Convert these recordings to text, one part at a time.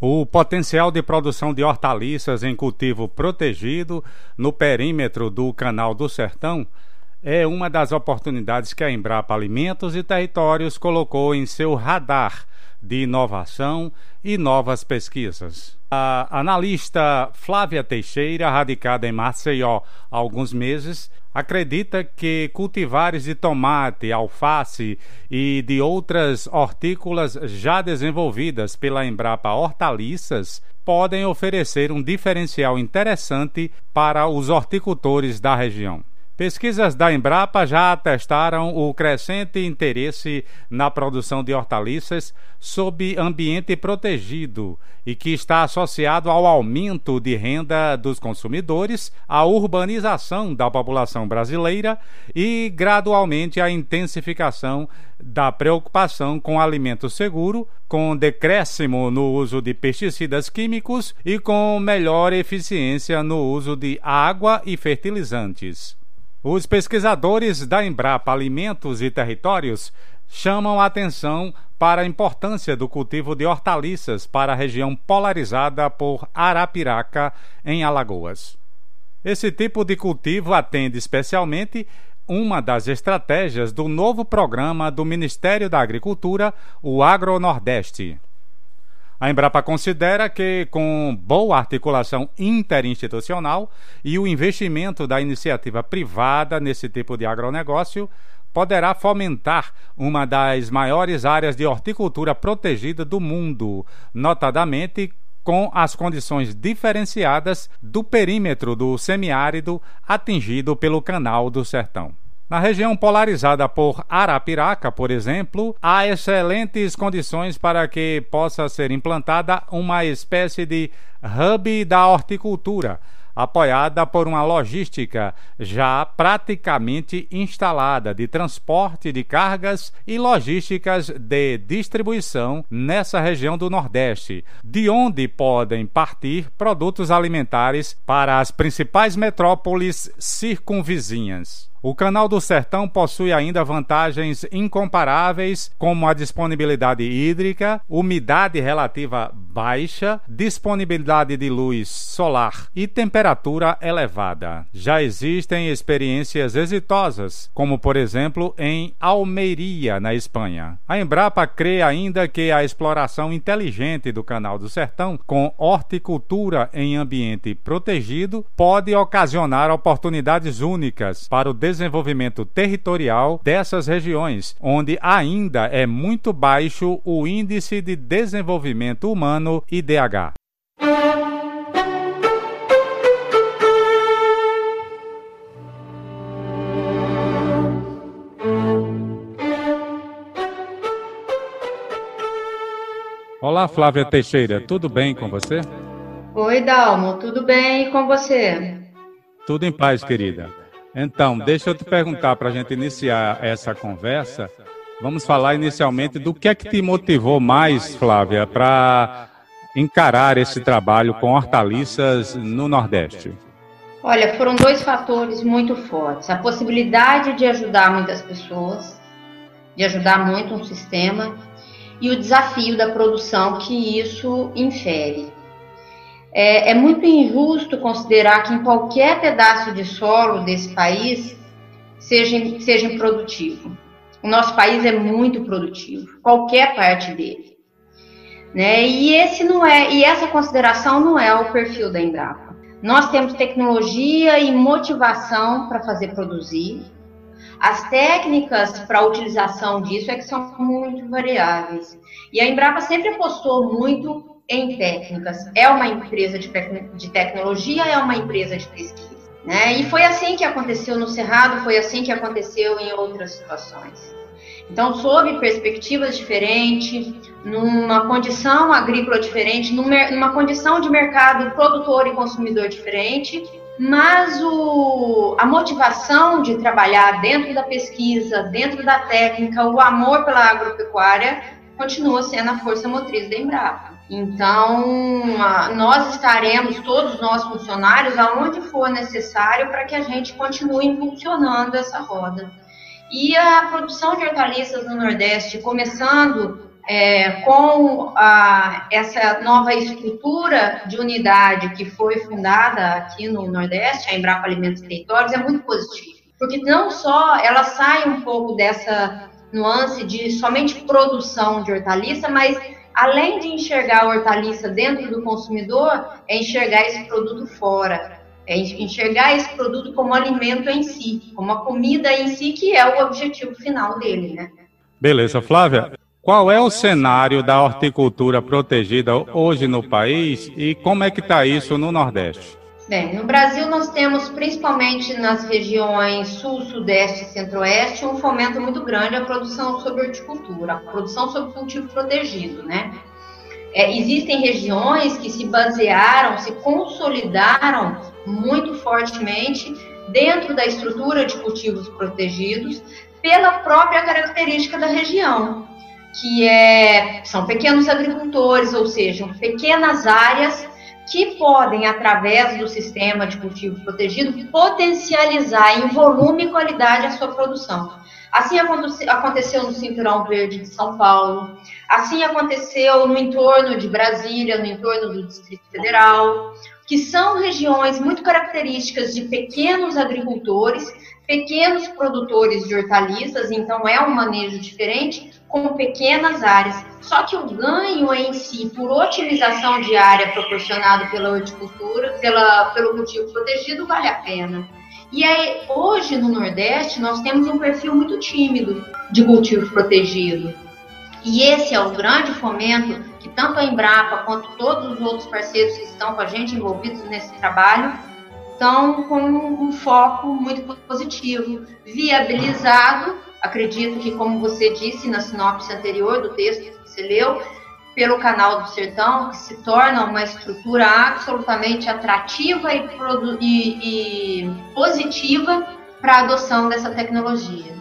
O potencial de produção de hortaliças em cultivo protegido no perímetro do Canal do Sertão é uma das oportunidades que a Embrapa Alimentos e Territórios colocou em seu radar de inovação e novas pesquisas. A analista Flávia Teixeira, radicada em Maceió há alguns meses, acredita que cultivares de tomate, alface e de outras hortícolas já desenvolvidas pela Embrapa Hortaliças podem oferecer um diferencial interessante para os horticultores da região. Pesquisas da Embrapa já atestaram o crescente interesse na produção de hortaliças sob ambiente protegido e que está associado ao aumento de renda dos consumidores, à urbanização da população brasileira e, gradualmente, à intensificação da preocupação com alimento seguro, com decréscimo no uso de pesticidas químicos e com melhor eficiência no uso de água e fertilizantes. Os pesquisadores da Embrapa Alimentos e Territórios chamam a atenção para a importância do cultivo de hortaliças para a região polarizada por Arapiraca, em Alagoas. Esse tipo de cultivo atende especialmente uma das estratégias do novo programa do Ministério da Agricultura, o Agro Nordeste. A Embrapa considera que, com boa articulação interinstitucional e o investimento da iniciativa privada nesse tipo de agronegócio, poderá fomentar uma das maiores áreas de horticultura protegida do mundo, notadamente com as condições diferenciadas do perímetro do semiárido atingido pelo Canal do Sertão. Na região polarizada por Arapiraca, por exemplo, há excelentes condições para que possa ser implantada uma espécie de hub da horticultura apoiada por uma logística já praticamente instalada de transporte de cargas e logísticas de distribuição nessa região do Nordeste, de onde podem partir produtos alimentares para as principais metrópoles circunvizinhas. O Canal do Sertão possui ainda vantagens incomparáveis, como a disponibilidade hídrica, umidade relativa baixa, disponibilidade de luz solar e temperatura elevada. Já existem experiências exitosas, como por exemplo em Almeria, na Espanha. A Embrapa crê ainda que a exploração inteligente do Canal do Sertão, com horticultura em ambiente protegido, pode ocasionar oportunidades únicas para o desenvolvimento territorial dessas regiões, onde ainda é muito baixo o índice de desenvolvimento humano IDH. Olá, Flávia Teixeira, tudo bem com você? Oi, Dalmo, tudo bem e com você? Tudo em paz, querida. Então, deixa eu te perguntar para a gente iniciar essa conversa. Vamos falar inicialmente do que é que te motivou mais, Flávia, para encarar esse trabalho com hortaliças no Nordeste? Olha, foram dois fatores muito fortes: a possibilidade de ajudar muitas pessoas, de ajudar muito um sistema, e o desafio da produção que isso infere. É, é, muito injusto considerar que em qualquer pedaço de solo desse país seja, seja improdutivo. O nosso país é muito produtivo, qualquer parte dele. Né? E esse não é, e essa consideração não é o perfil da Embrapa. Nós temos tecnologia e motivação para fazer produzir. As técnicas para a utilização disso é que são muito variáveis. E a Embrapa sempre apostou muito em técnicas. É uma empresa de, de tecnologia, é uma empresa de pesquisa. Né? E foi assim que aconteceu no Cerrado, foi assim que aconteceu em outras situações. Então, sob perspectivas diferentes, numa condição agrícola diferente, numa condição de mercado produtor e consumidor diferente, mas o, a motivação de trabalhar dentro da pesquisa, dentro da técnica, o amor pela agropecuária continua sendo a força motriz da Embrapa. Então, nós estaremos, todos nós funcionários, aonde for necessário para que a gente continue impulsionando essa roda. E a produção de hortaliças no Nordeste, começando é, com a, essa nova estrutura de unidade que foi fundada aqui no Nordeste, a Embrapa Alimentos e Territórios, é muito positivo. Porque não só ela sai um pouco dessa nuance de somente produção de hortaliça, mas além de enxergar a hortaliça dentro do consumidor, é enxergar esse produto fora. É enxergar esse produto como alimento em si, como a comida em si, que é o objetivo final dele, né? Beleza, Flávia. Qual é o cenário da horticultura protegida hoje no país e como é que está isso no Nordeste? Bem, no Brasil nós temos, principalmente nas regiões sul, sudeste e centro-oeste, um fomento muito grande à produção sobre horticultura, a produção sobre cultivo protegido, né? É, existem regiões que se basearam, se consolidaram muito fortemente dentro da estrutura de cultivos protegidos pela própria característica da região, que é, são pequenos agricultores, ou seja, pequenas áreas que podem, através do sistema de cultivo protegido, potencializar em volume e qualidade a sua produção. Assim aconteceu no Cinturão Verde de São Paulo, assim aconteceu no entorno de Brasília, no entorno do Distrito Federal, que são regiões muito características de pequenos agricultores, pequenos produtores de hortaliças, então é um manejo diferente, com pequenas áreas. Só que o ganho em si, por otimização de área proporcionado pela horticultura, pela, pelo cultivo protegido, vale a pena. E aí, hoje no Nordeste, nós temos um perfil muito tímido de cultivo protegido. E esse é o grande fomento que tanto a Embrapa quanto todos os outros parceiros que estão com a gente envolvidos nesse trabalho estão com um foco muito positivo, viabilizado Acredito que, como você disse na sinopse anterior do texto você leu, pelo canal do Sertão, que se torna uma estrutura absolutamente atrativa e, e, e positiva para a adoção dessa tecnologia.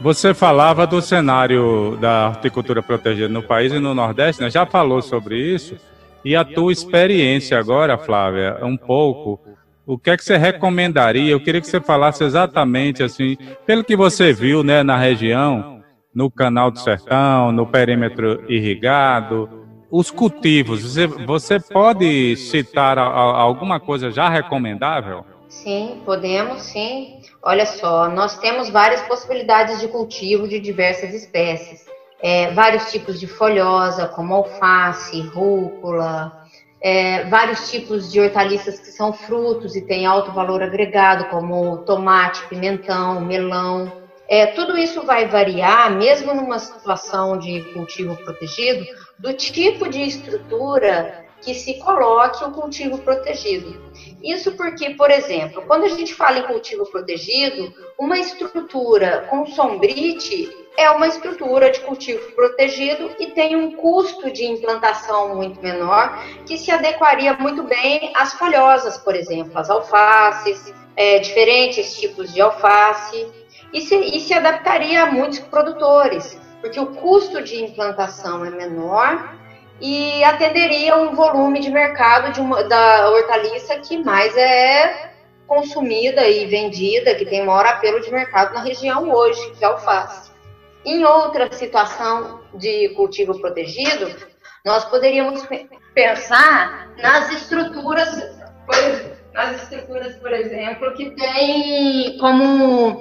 Você falava do cenário da horticultura protegida no país e no Nordeste, né? já falou sobre isso. E a tua experiência agora, Flávia, um pouco o que é que você recomendaria? Eu queria que você falasse exatamente assim, pelo que você viu, né, na região, no canal do Sertão, no perímetro irrigado, os cultivos. Você, você pode citar a, a, alguma coisa já recomendável? Sim, podemos, sim. Olha só, nós temos várias possibilidades de cultivo de diversas espécies. É, vários tipos de folhosa, como alface, rúcula, é, vários tipos de hortaliças que são frutos e têm alto valor agregado, como tomate, pimentão, melão. É, tudo isso vai variar, mesmo numa situação de cultivo protegido, do tipo de estrutura que se coloque o cultivo protegido. Isso porque, por exemplo, quando a gente fala em cultivo protegido, uma estrutura com sombrite é uma estrutura de cultivo protegido e tem um custo de implantação muito menor, que se adequaria muito bem às folhosas, por exemplo, as alfaces, é, diferentes tipos de alface, e se, e se adaptaria a muitos produtores, porque o custo de implantação é menor e atenderia um volume de mercado de uma, da hortaliça que mais é consumida e vendida, que tem maior apelo de mercado na região hoje, que é a alface. Em outra situação de cultivo protegido, nós poderíamos pensar nas estruturas, nas estruturas, por exemplo, que tem como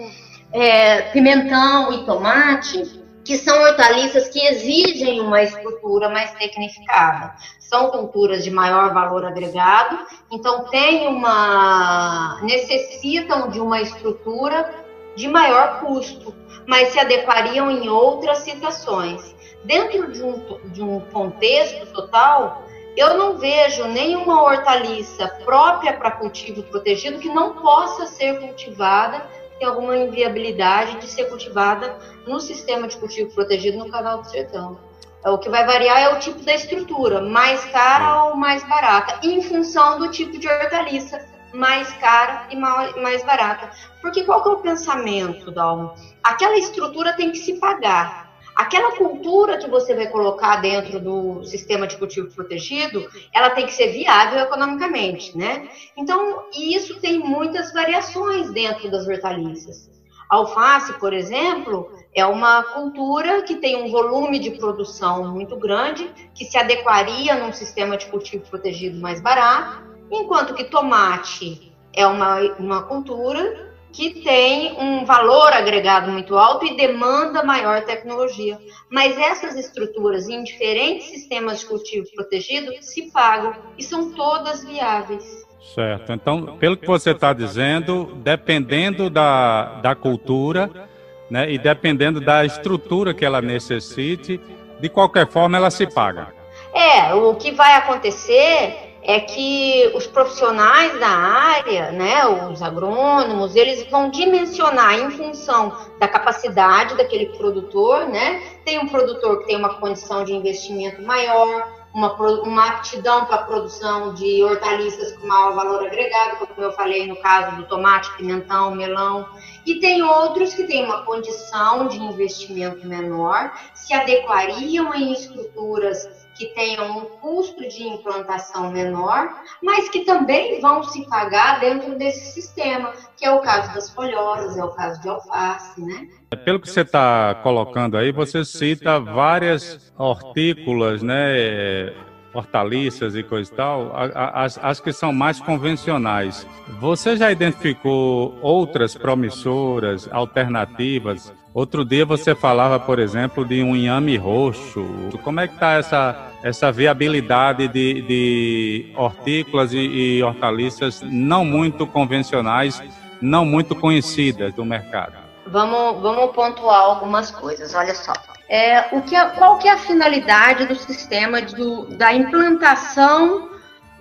é, pimentão e tomate, que são hortaliças que exigem uma estrutura mais tecnificada. São culturas de maior valor agregado, então tem uma necessitam de uma estrutura de maior custo, mas se adequariam em outras situações. Dentro de um, de um contexto total, eu não vejo nenhuma hortaliça própria para cultivo protegido que não possa ser cultivada tem alguma inviabilidade de ser cultivada no sistema de cultivo protegido no canal do sertão. O que vai variar é o tipo da estrutura, mais cara ou mais barata, em função do tipo de hortaliça, mais cara e mais barata. Porque qual que é o pensamento, Dalmo? Aquela estrutura tem que se pagar. Aquela cultura que você vai colocar dentro do sistema de cultivo protegido, ela tem que ser viável economicamente, né? Então, isso tem muitas variações dentro das hortaliças. Alface, por exemplo, é uma cultura que tem um volume de produção muito grande, que se adequaria num sistema de cultivo protegido mais barato, enquanto que tomate é uma, uma cultura que tem um valor agregado muito alto e demanda maior tecnologia. Mas essas estruturas em diferentes sistemas de cultivo protegido se pagam e são todas viáveis. Certo. Então, pelo que você está dizendo, dependendo da, da cultura né, e dependendo da estrutura que ela necessite, de qualquer forma ela se paga. É, o que vai acontecer é que os profissionais da área, né, os agrônomos, eles vão dimensionar em função da capacidade daquele produtor, né? Tem um produtor que tem uma condição de investimento maior, uma, uma aptidão para a produção de hortaliças com maior valor agregado, como eu falei no caso do tomate, pimentão, melão. E tem outros que têm uma condição de investimento menor, se adequariam em estruturas que tenham um custo de implantação menor, mas que também vão se pagar dentro desse sistema, que é o caso das folhosas, é o caso de alface, né? Pelo que você está colocando aí, você cita várias hortícolas, né? hortaliças e coisa e tal, as, as que são mais convencionais. Você já identificou outras promissoras, alternativas? Outro dia você falava, por exemplo, de um inhame roxo. Como é que está essa, essa viabilidade de, de hortícolas e, e hortaliças não muito convencionais, não muito conhecidas do mercado? Vamos, vamos pontuar algumas coisas, olha só. É, o que qual que é a finalidade do sistema do, da implantação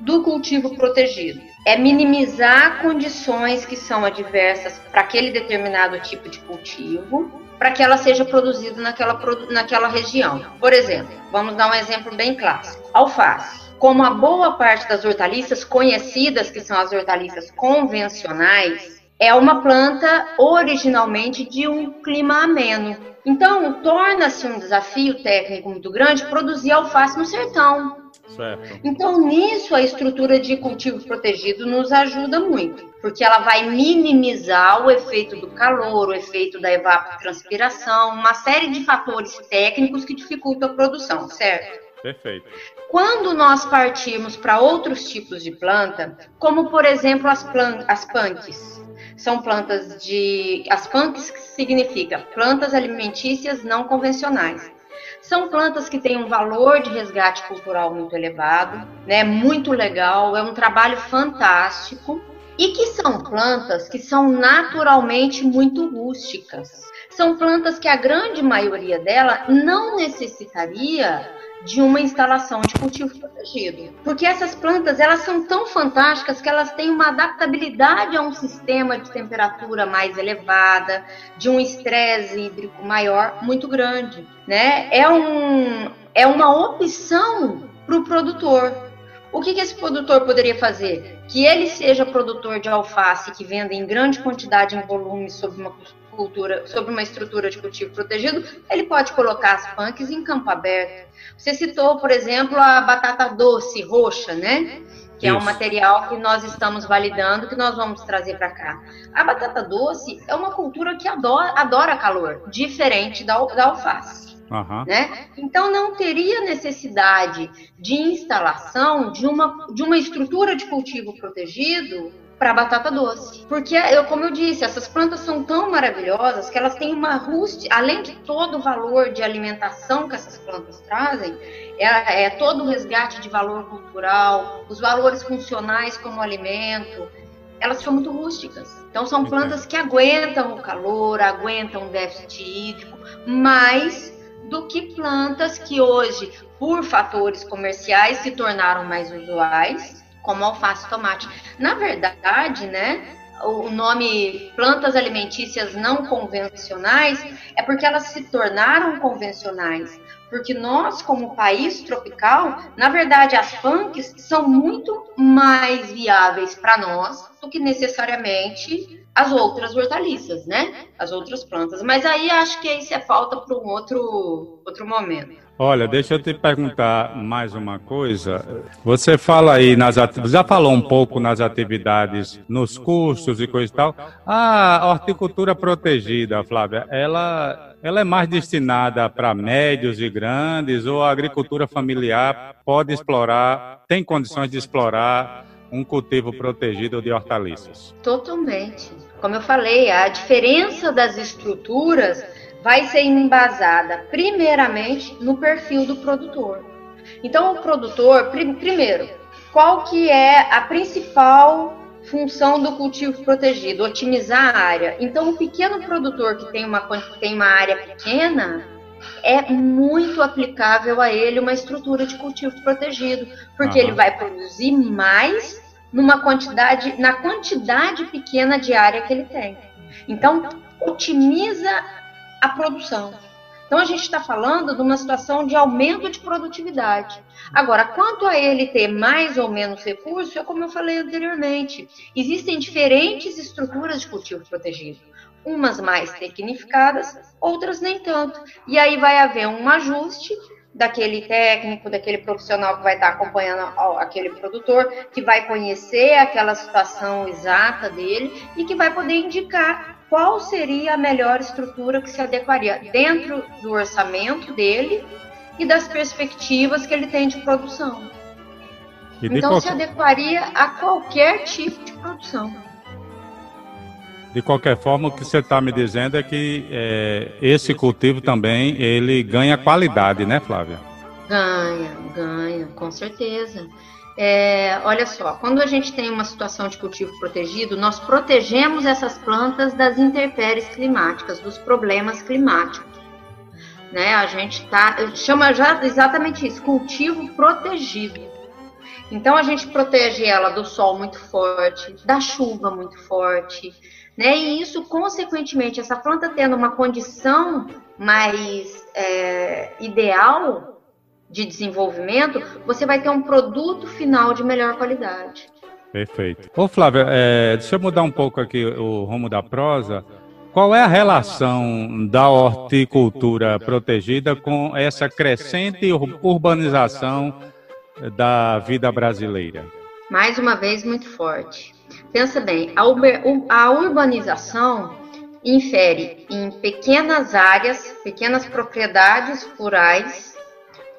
do cultivo protegido? É minimizar condições que são adversas para aquele determinado tipo de cultivo, para que ela seja produzida naquela, naquela região. Por exemplo, vamos dar um exemplo bem clássico: alface. Como a boa parte das hortaliças conhecidas, que são as hortaliças convencionais, é uma planta originalmente de um clima ameno. Então, torna-se um desafio técnico muito grande produzir alface no sertão. Certo. Então, nisso, a estrutura de cultivo protegido nos ajuda muito, porque ela vai minimizar o efeito do calor, o efeito da evapotranspiração, uma série de fatores técnicos que dificultam a produção, certo? Perfeito. Quando nós partimos para outros tipos de planta, como por exemplo as, as punks, são plantas de. As punks significa plantas alimentícias não convencionais. São plantas que têm um valor de resgate cultural muito elevado, né? Muito legal, é um trabalho fantástico e que são plantas que são naturalmente muito rústicas. São plantas que a grande maioria dela não necessitaria de uma instalação de cultivo protegido. Porque essas plantas, elas são tão fantásticas que elas têm uma adaptabilidade a um sistema de temperatura mais elevada, de um estresse hídrico maior, muito grande, né? É, um, é uma opção para o produtor. O que, que esse produtor poderia fazer? Que ele seja produtor de alface que venda em grande quantidade em volume sob uma cultura, sobre uma estrutura de cultivo protegido, ele pode colocar as punks em campo aberto. Você citou, por exemplo, a batata doce roxa, né? Que Isso. é um material que nós estamos validando, que nós vamos trazer para cá. A batata doce é uma cultura que adora, adora calor, diferente da, da alface. Uhum. Né? Então não teria necessidade de instalação de uma, de uma estrutura de cultivo protegido para batata doce. Porque, eu, como eu disse, essas plantas são tão maravilhosas que elas têm uma rústica, além de todo o valor de alimentação que essas plantas trazem, é, é todo o resgate de valor cultural, os valores funcionais como alimento, elas são muito rústicas. Então são plantas que aguentam o calor, aguentam o déficit hídrico, mais do que plantas que hoje, por fatores comerciais, se tornaram mais usuais como alface tomate. Na verdade, né, o nome plantas alimentícias não convencionais é porque elas se tornaram convencionais. Porque nós, como país tropical, na verdade, as punks são muito mais viáveis para nós do que necessariamente as outras hortaliças, né? As outras plantas. Mas aí acho que isso é falta para um outro, outro momento. Olha, deixa eu te perguntar mais uma coisa. Você fala aí nas já falou um pouco nas atividades, nos custos e coisa e tal. A horticultura protegida, Flávia, ela ela é mais destinada para médios e grandes ou a agricultura familiar pode explorar, tem condições de explorar um cultivo protegido de hortaliças? Totalmente. Como eu falei, a diferença das estruturas vai ser embasada primeiramente no perfil do produtor. Então, o produtor, primeiro, qual que é a principal função do cultivo protegido? Otimizar a área. Então, o pequeno produtor que tem uma, tem uma área pequena, é muito aplicável a ele uma estrutura de cultivo protegido, porque ele vai produzir mais numa quantidade, na quantidade pequena de área que ele tem. Então, otimiza a produção. Então a gente está falando de uma situação de aumento de produtividade. Agora, quanto a ele ter mais ou menos recurso, é como eu falei anteriormente, existem diferentes estruturas de cultivo protegido, umas mais tecnificadas, outras nem tanto. E aí vai haver um ajuste daquele técnico, daquele profissional que vai estar acompanhando aquele produtor, que vai conhecer aquela situação exata dele e que vai poder indicar qual seria a melhor estrutura que se adequaria dentro do orçamento dele e das perspectivas que ele tem de produção. Então qualquer... se adequaria a qualquer tipo de produção. De qualquer forma, o que você está me dizendo é que é, esse cultivo também ele ganha qualidade, né, Flávia? Ganha, ganha, com certeza. É, olha só, quando a gente tem uma situação de cultivo protegido, nós protegemos essas plantas das intempéries climáticas, dos problemas climáticos. Né? A gente tá, chama já exatamente isso, cultivo protegido. Então a gente protege ela do sol muito forte, da chuva muito forte, né? E isso, consequentemente, essa planta tendo uma condição mais é, ideal, de desenvolvimento, você vai ter um produto final de melhor qualidade. Perfeito. Ô Flávia, é, deixa eu mudar um pouco aqui o rumo da prosa. Qual é a relação da horticultura protegida com essa crescente urbanização da vida brasileira? Mais uma vez, muito forte. Pensa bem, a urbanização infere em pequenas áreas, pequenas propriedades rurais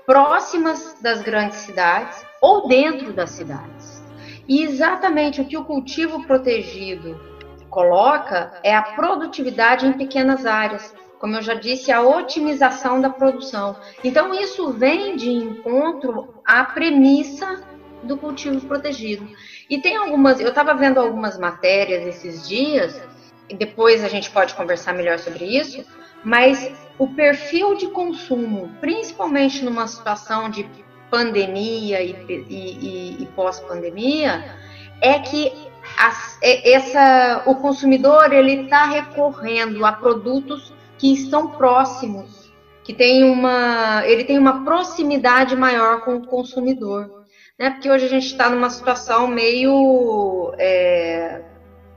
próximas das grandes cidades ou dentro das cidades. E exatamente o que o cultivo protegido coloca é a produtividade em pequenas áreas, como eu já disse, a otimização da produção. Então, isso vem de encontro à premissa do cultivo protegido. E tem algumas, eu estava vendo algumas matérias esses dias, e depois a gente pode conversar melhor sobre isso, mas o perfil de consumo, principalmente numa situação de pandemia e, e, e pós-pandemia, é que as, é, essa, o consumidor ele está recorrendo a produtos que estão próximos, que tem uma, ele tem uma proximidade maior com o consumidor, né? Porque hoje a gente está numa situação meio é,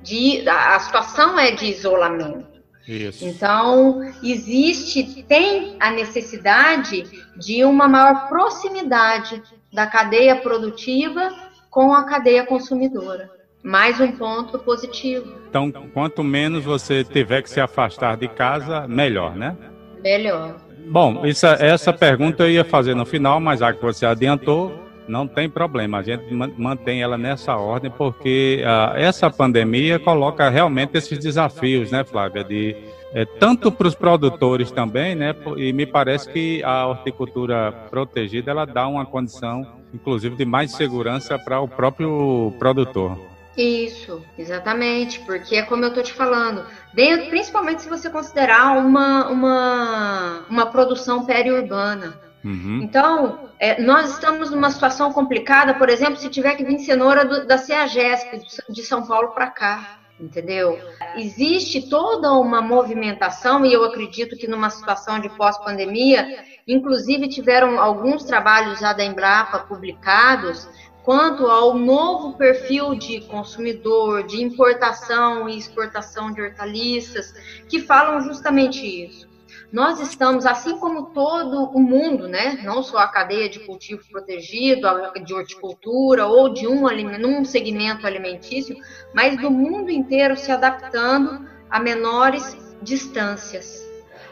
de, a situação é de isolamento. Isso. Então, existe, tem a necessidade de uma maior proximidade da cadeia produtiva com a cadeia consumidora. Mais um ponto positivo. Então, quanto menos você tiver que se afastar de casa, melhor, né? Melhor. Bom, isso, essa pergunta eu ia fazer no final, mas já que você adiantou, não tem problema, a gente mantém ela nessa ordem, porque uh, essa pandemia coloca realmente esses desafios, né, Flávia, de é, tanto para os produtores também, né, e me parece que a horticultura protegida ela dá uma condição, inclusive, de mais segurança para o próprio produtor. Isso, exatamente, porque é como eu estou te falando, dentro, principalmente se você considerar uma, uma, uma produção periurbana. Uhum. Então, é, nós estamos numa situação complicada, por exemplo, se tiver que vir cenoura do, da CEAGESP de São Paulo para cá, entendeu? Existe toda uma movimentação, e eu acredito que numa situação de pós-pandemia, inclusive tiveram alguns trabalhos já da Embrapa publicados, quanto ao novo perfil de consumidor, de importação e exportação de hortaliças, que falam justamente isso nós estamos, assim como todo o mundo, né, não só a cadeia de cultivo protegido, de horticultura ou de um, segmento alimentício, mas do mundo inteiro se adaptando a menores distâncias,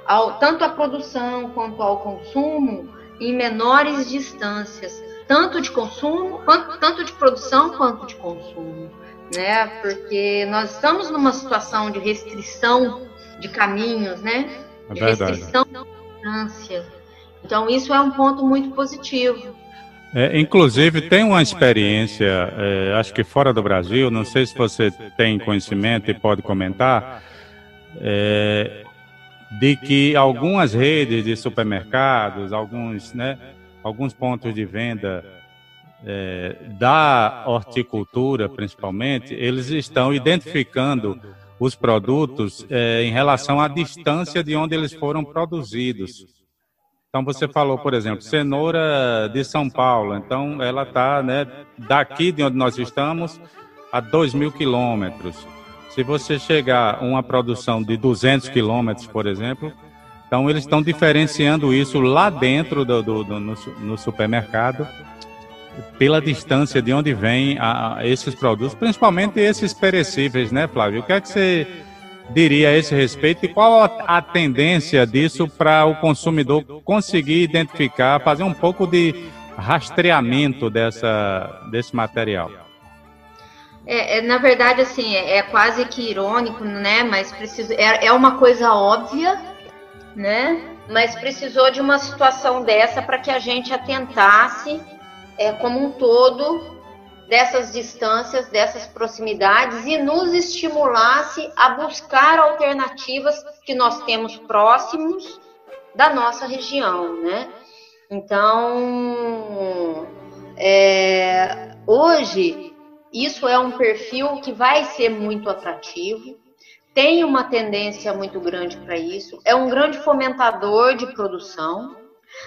ao, tanto a produção quanto ao consumo em menores distâncias, tanto de consumo, quanto, tanto de produção quanto de consumo, né? Porque nós estamos numa situação de restrição de caminhos, né? É de restrição da distância. Então isso é um ponto muito positivo. É, inclusive, tem uma experiência, é, acho que fora do Brasil, não sei se você tem conhecimento e pode comentar, é, de que algumas redes de supermercados, alguns, né, alguns pontos de venda é, da horticultura, principalmente, eles estão identificando os produtos é, em relação à distância de onde eles foram produzidos. Então você falou, por exemplo, cenoura de São Paulo. Então ela está né, daqui de onde nós estamos a 2 mil quilômetros. Se você chegar a uma produção de 200 quilômetros, por exemplo, então eles estão diferenciando isso lá dentro do, do, do no, no, supermercado pela distância de onde vêm esses produtos, principalmente esses perecíveis, né, Flávio? O que é que você diria a esse respeito e qual a, a tendência disso para o consumidor conseguir identificar, fazer um pouco de rastreamento dessa, desse material? É, é, na verdade, assim, é, é, quase que irônico, né? Mas preciso, é, é uma coisa óbvia, né? Mas precisou de uma situação dessa para que a gente atentasse é, como um todo dessas distâncias, dessas proximidades e nos estimulasse a buscar alternativas que nós temos próximos da nossa região, né? Então, é, hoje isso é um perfil que vai ser muito atrativo, tem uma tendência muito grande para isso, é um grande fomentador de produção.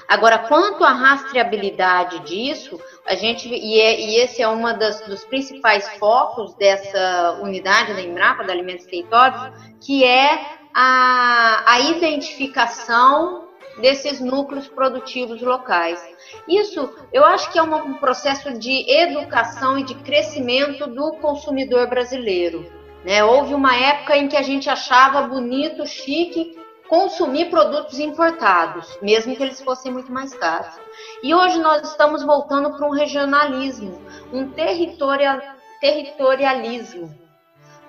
Agora, quanto à rastreabilidade disso, a gente e, é, e esse é um dos principais focos dessa unidade da Embrapa, da Alimentos Territórios, que é a, a identificação desses núcleos produtivos locais. Isso, eu acho que é um processo de educação e de crescimento do consumidor brasileiro. Né? Houve uma época em que a gente achava bonito, chique consumir produtos importados, mesmo que eles fossem muito mais caros. E hoje nós estamos voltando para um regionalismo, um territorial, territorialismo.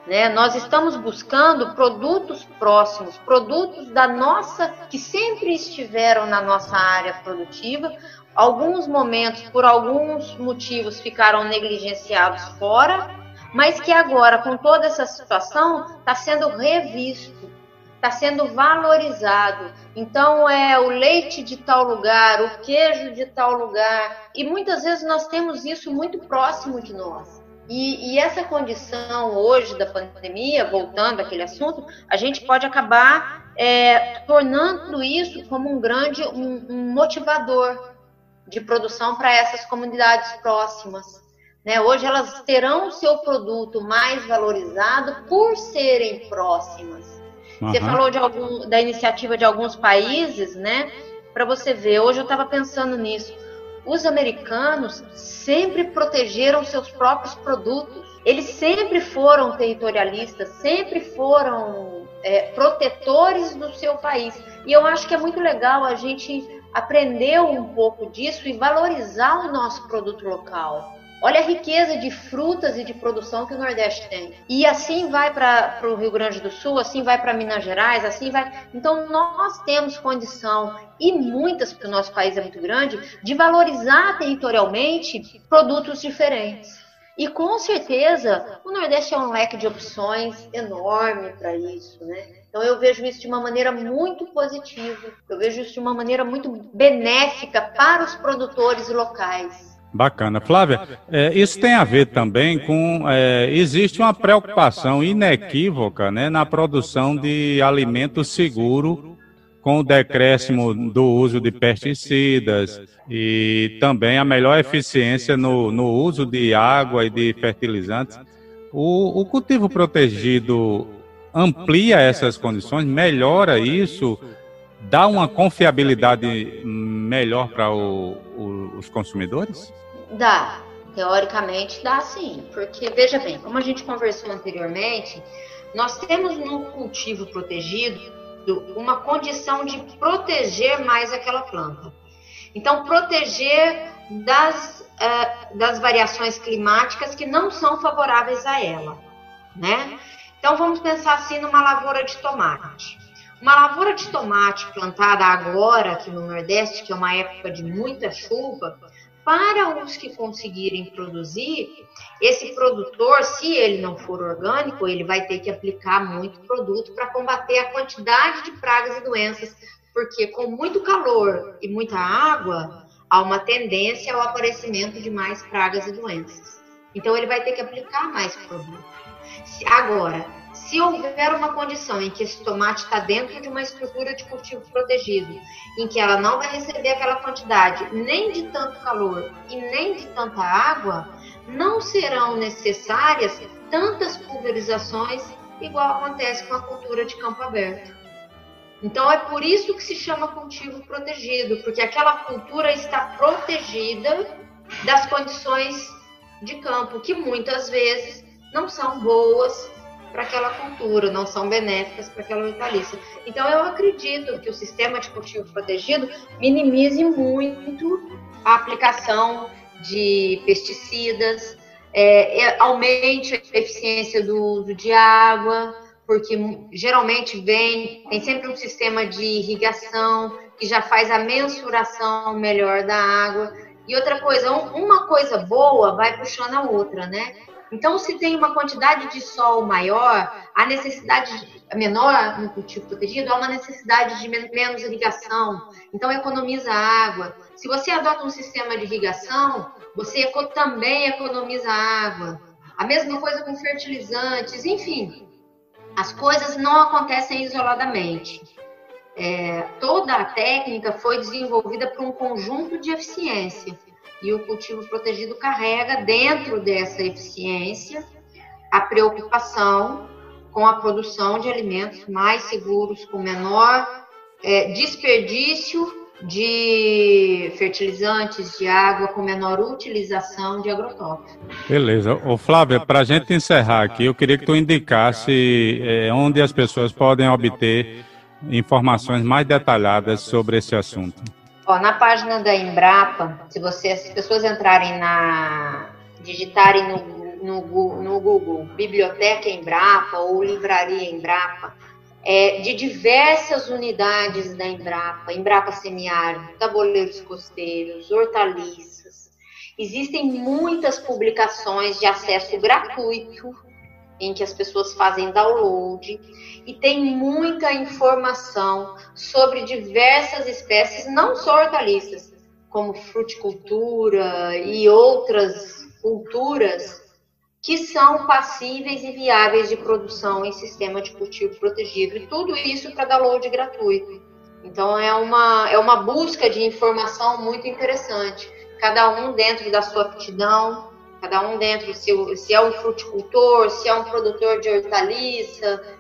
Né? Nós estamos buscando produtos próximos, produtos da nossa, que sempre estiveram na nossa área produtiva. Alguns momentos, por alguns motivos, ficaram negligenciados fora, mas que agora, com toda essa situação, está sendo revisto está sendo valorizado. Então é o leite de tal lugar, o queijo de tal lugar. E muitas vezes nós temos isso muito próximo de nós. E, e, essa condição hoje da pandemia, voltando àquele assunto, a gente pode acabar é, tornando isso como um grande um, um motivador de produção para essas comunidades próximas. Né? Hoje elas terão o seu produto mais valorizado por serem próximas. Uhum. Você falou de algum, da iniciativa de alguns países, né? Para você ver, hoje eu estava pensando nisso. Os americanos sempre protegeram seus próprios produtos. Eles sempre foram territorialistas, sempre foram é, protetores do seu país. E eu acho que é muito legal a gente aprender um pouco disso e valorizar o nosso produto local. Olha a riqueza de frutas e de produção que o Nordeste tem. E assim vai para o Rio Grande do Sul, assim vai para Minas Gerais, assim vai. Então nós temos condição, e muitas, porque o nosso país é muito grande, de valorizar territorialmente produtos diferentes. E com certeza o Nordeste é um leque de opções enorme para isso, né? Então eu vejo isso de uma maneira muito positiva, eu vejo isso de uma maneira muito benéfica para os produtores locais. Bacana. Flávia, é, isso tem a ver também com. É, existe uma preocupação inequívoca né, na produção de alimento seguro, com o decréscimo do uso de pesticidas e também a melhor eficiência no, no uso de água e de fertilizantes. O, o cultivo protegido amplia essas condições, melhora isso dá uma confiabilidade melhor para os consumidores? Dá, teoricamente dá sim, porque veja bem, como a gente conversou anteriormente, nós temos no cultivo protegido uma condição de proteger mais aquela planta. Então, proteger das, uh, das variações climáticas que não são favoráveis a ela, né? Então, vamos pensar assim numa lavoura de tomate. Uma lavoura de tomate plantada agora aqui no Nordeste, que é uma época de muita chuva, para os que conseguirem produzir, esse produtor, se ele não for orgânico, ele vai ter que aplicar muito produto para combater a quantidade de pragas e doenças, porque com muito calor e muita água, há uma tendência ao aparecimento de mais pragas e doenças. Então ele vai ter que aplicar mais produto. Agora, se houver uma condição em que esse tomate está dentro de uma estrutura de cultivo protegido, em que ela não vai receber aquela quantidade nem de tanto calor e nem de tanta água, não serão necessárias tantas pulverizações igual acontece com a cultura de campo aberto. Então é por isso que se chama cultivo protegido, porque aquela cultura está protegida das condições de campo que muitas vezes não são boas para aquela cultura, não são benéficas para aquela hortaliça. Então eu acredito que o sistema de cultivo protegido minimize muito a aplicação de pesticidas, é, aumente a eficiência do uso de água, porque geralmente vem, tem sempre um sistema de irrigação que já faz a mensuração melhor da água. E outra coisa, uma coisa boa vai puxando a outra, né? Então, se tem uma quantidade de sol maior, a necessidade menor no cultivo protegido há uma necessidade de menos irrigação, então economiza água. Se você adota um sistema de irrigação, você também economiza água. A mesma coisa com fertilizantes, enfim, as coisas não acontecem isoladamente. É, toda a técnica foi desenvolvida por um conjunto de eficiência e o cultivo protegido carrega dentro dessa eficiência a preocupação com a produção de alimentos mais seguros, com menor é, desperdício de fertilizantes, de água, com menor utilização de agrotóxicos. Beleza. Ô, Flávia, para a gente encerrar aqui, eu queria que tu indicasse é, onde as pessoas podem obter informações mais detalhadas sobre esse assunto. Ó, na página da Embrapa, se você, as pessoas entrarem na. digitarem no, no, no Google Biblioteca Embrapa ou Livraria Embrapa, é, de diversas unidades da Embrapa, Embrapa Semiárido, Tabuleiros Costeiros, Hortaliças. Existem muitas publicações de acesso gratuito em que as pessoas fazem download e tem muita informação sobre diversas espécies, não só hortaliças, como fruticultura e outras culturas que são passíveis e viáveis de produção em sistema de cultivo protegido. E tudo isso para download gratuito. Então é uma, é uma busca de informação muito interessante. Cada um dentro da sua aptidão, cada um dentro, se, se é um fruticultor, se é um produtor de hortaliça,